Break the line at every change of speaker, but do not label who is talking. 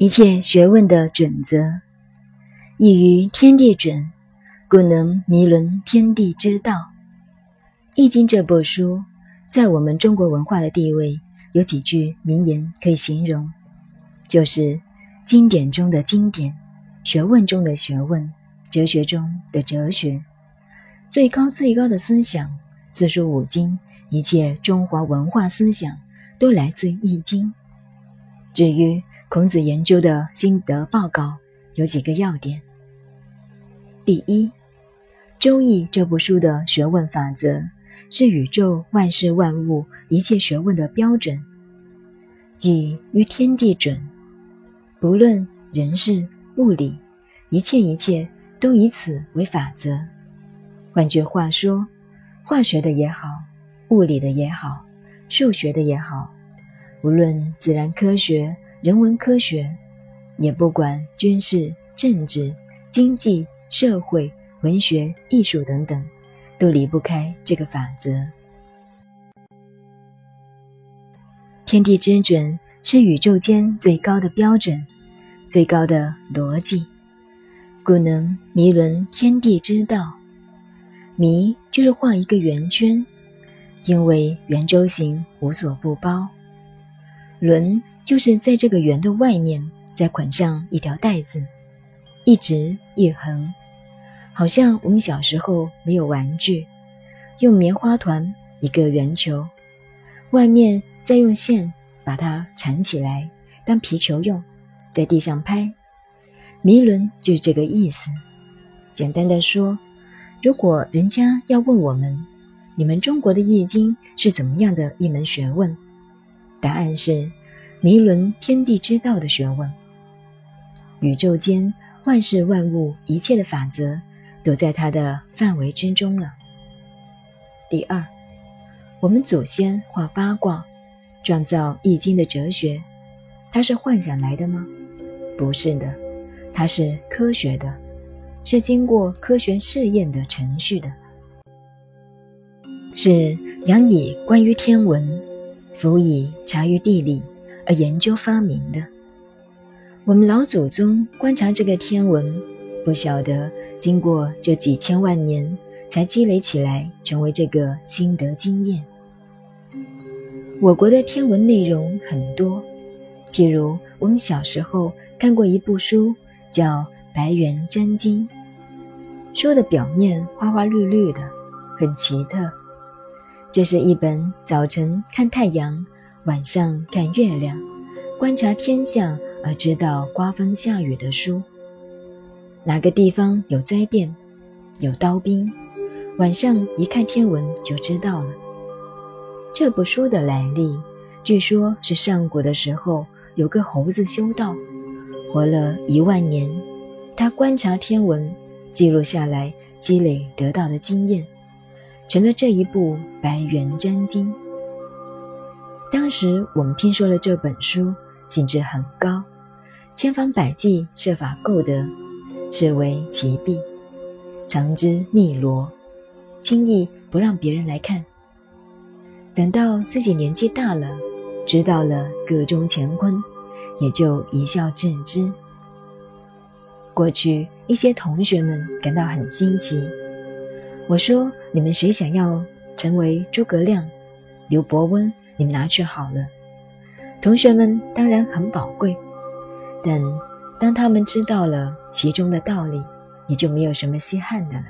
一切学问的准则，异于天地准，故能迷伦天地之道。《易经》这部书在我们中国文化的地位，有几句名言可以形容，就是经典中的经典，学问中的学问，哲学中的哲学，最高最高的思想。四书五经，一切中华文化思想，都来自《易经》。至于孔子研究的心得报告有几个要点：第一，《周易》这部书的学问法则是宇宙万事万物一切学问的标准，以于天地准，不论人事物理，一切一切都以此为法则。换句话说，化学的也好，物理的也好，数学的也好，无论自然科学。人文科学，也不管军事、政治、经济、社会、文学、艺术等等，都离不开这个法则。天地之准是宇宙间最高的标准，最高的逻辑，故能迷伦天地之道。迷就是画一个圆圈，因为圆周形无所不包。轮。就是在这个圆的外面再捆上一条带子，一直一横，好像我们小时候没有玩具，用棉花团一个圆球，外面再用线把它缠起来当皮球用，在地上拍。迷轮就是这个意思。简单的说，如果人家要问我们，你们中国的易经是怎么样的一门学问？答案是。迷伦天地之道的学问，宇宙间万事万物一切的法则，都在它的范围之中了。第二，我们祖先画八卦，创造易经的哲学，它是幻想来的吗？不是的，它是科学的，是经过科学试验的程序的，是仰以观于天文，辅以察于地理。而研究发明的，我们老祖宗观察这个天文，不晓得经过这几千万年才积累起来，成为这个心得经验。我国的天文内容很多，譬如我们小时候看过一部书，叫《白猿真经》，书的表面花花绿绿的，很奇特。这是一本早晨看太阳。晚上看月亮，观察天象而知道刮风下雨的书。哪个地方有灾变，有刀兵，晚上一看天文就知道了。这部书的来历，据说是上古的时候有个猴子修道，活了一万年，他观察天文，记录下来，积累得到的经验，成了这一部《白猿真经》。当时我们听说了这本书，兴致很高，千方百计设法购得，视为奇币，藏之密罗，轻易不让别人来看。等到自己年纪大了，知道了个中乾坤，也就一笑置之。过去一些同学们感到很新奇，我说：“你们谁想要成为诸葛亮、刘伯温？”你们拿去好了，同学们当然很宝贵，但当他们知道了其中的道理，也就没有什么稀罕的了。